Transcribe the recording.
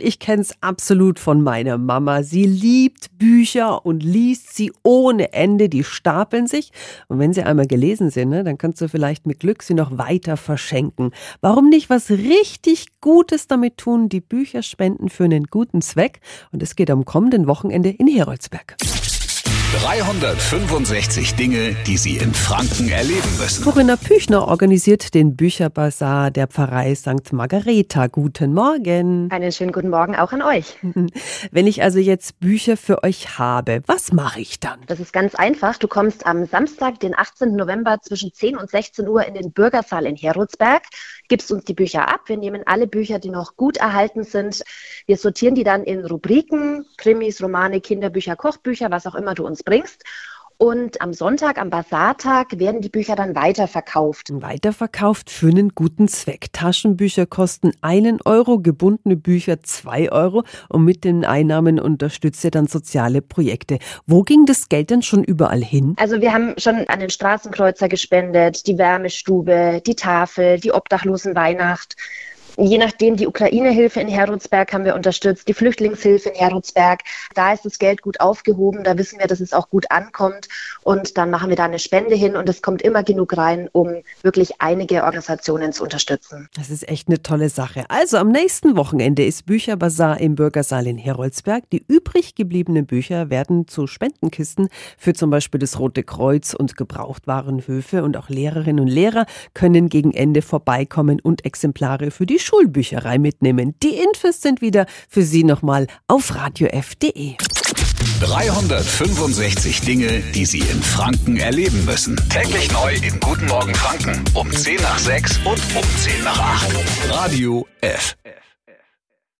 Ich kenne es absolut von meiner Mama. Sie liebt Bücher und liest sie ohne Ende. Die stapeln sich. Und wenn sie einmal gelesen sind, ne, dann kannst du vielleicht mit Glück sie noch weiter verschenken. Warum nicht was richtig Gutes damit tun? Die Bücher spenden für einen guten Zweck. Und es geht am kommenden Wochenende in Heroldsberg. 365 Dinge, die Sie in Franken erleben müssen. Corinna Püchner organisiert den Bücherbazar der Pfarrei St. Margareta. Guten Morgen. Einen schönen guten Morgen auch an euch. Wenn ich also jetzt Bücher für euch habe, was mache ich dann? Das ist ganz einfach. Du kommst am Samstag, den 18. November zwischen 10 und 16 Uhr in den Bürgersaal in Heroldsberg, gibst uns die Bücher ab. Wir nehmen alle Bücher, die noch gut erhalten sind. Wir sortieren die dann in Rubriken, Krimis, Romane, Kinderbücher, Kochbücher, was auch immer du uns bringst. Und am Sonntag, am Basartag, werden die Bücher dann weiterverkauft. Weiterverkauft für einen guten Zweck. Taschenbücher kosten einen Euro, gebundene Bücher zwei Euro und mit den Einnahmen unterstützt ihr dann soziale Projekte. Wo ging das Geld denn schon überall hin? Also wir haben schon an den Straßenkreuzer gespendet, die Wärmestube, die Tafel, die Obdachlosenweihnacht. Je nachdem, die Ukraine-Hilfe in Heroldsberg haben wir unterstützt, die Flüchtlingshilfe in Heroldsberg. Da ist das Geld gut aufgehoben, da wissen wir, dass es auch gut ankommt. Und dann machen wir da eine Spende hin und es kommt immer genug rein, um wirklich einige Organisationen zu unterstützen. Das ist echt eine tolle Sache. Also am nächsten Wochenende ist Bücherbazar im Bürgersaal in Heroldsberg. Die übrig gebliebenen Bücher werden zu Spendenkisten für zum Beispiel das Rote Kreuz und Gebrauchtwarenhöfe und auch Lehrerinnen und Lehrer können gegen Ende vorbeikommen und Exemplare für die Schulbücherei mitnehmen. Die Infos sind wieder für Sie nochmal auf radiof.de. 365 Dinge, die Sie in Franken erleben müssen. Täglich neu in Guten Morgen Franken um 10 nach 6 und um 10 nach 8. Radio F.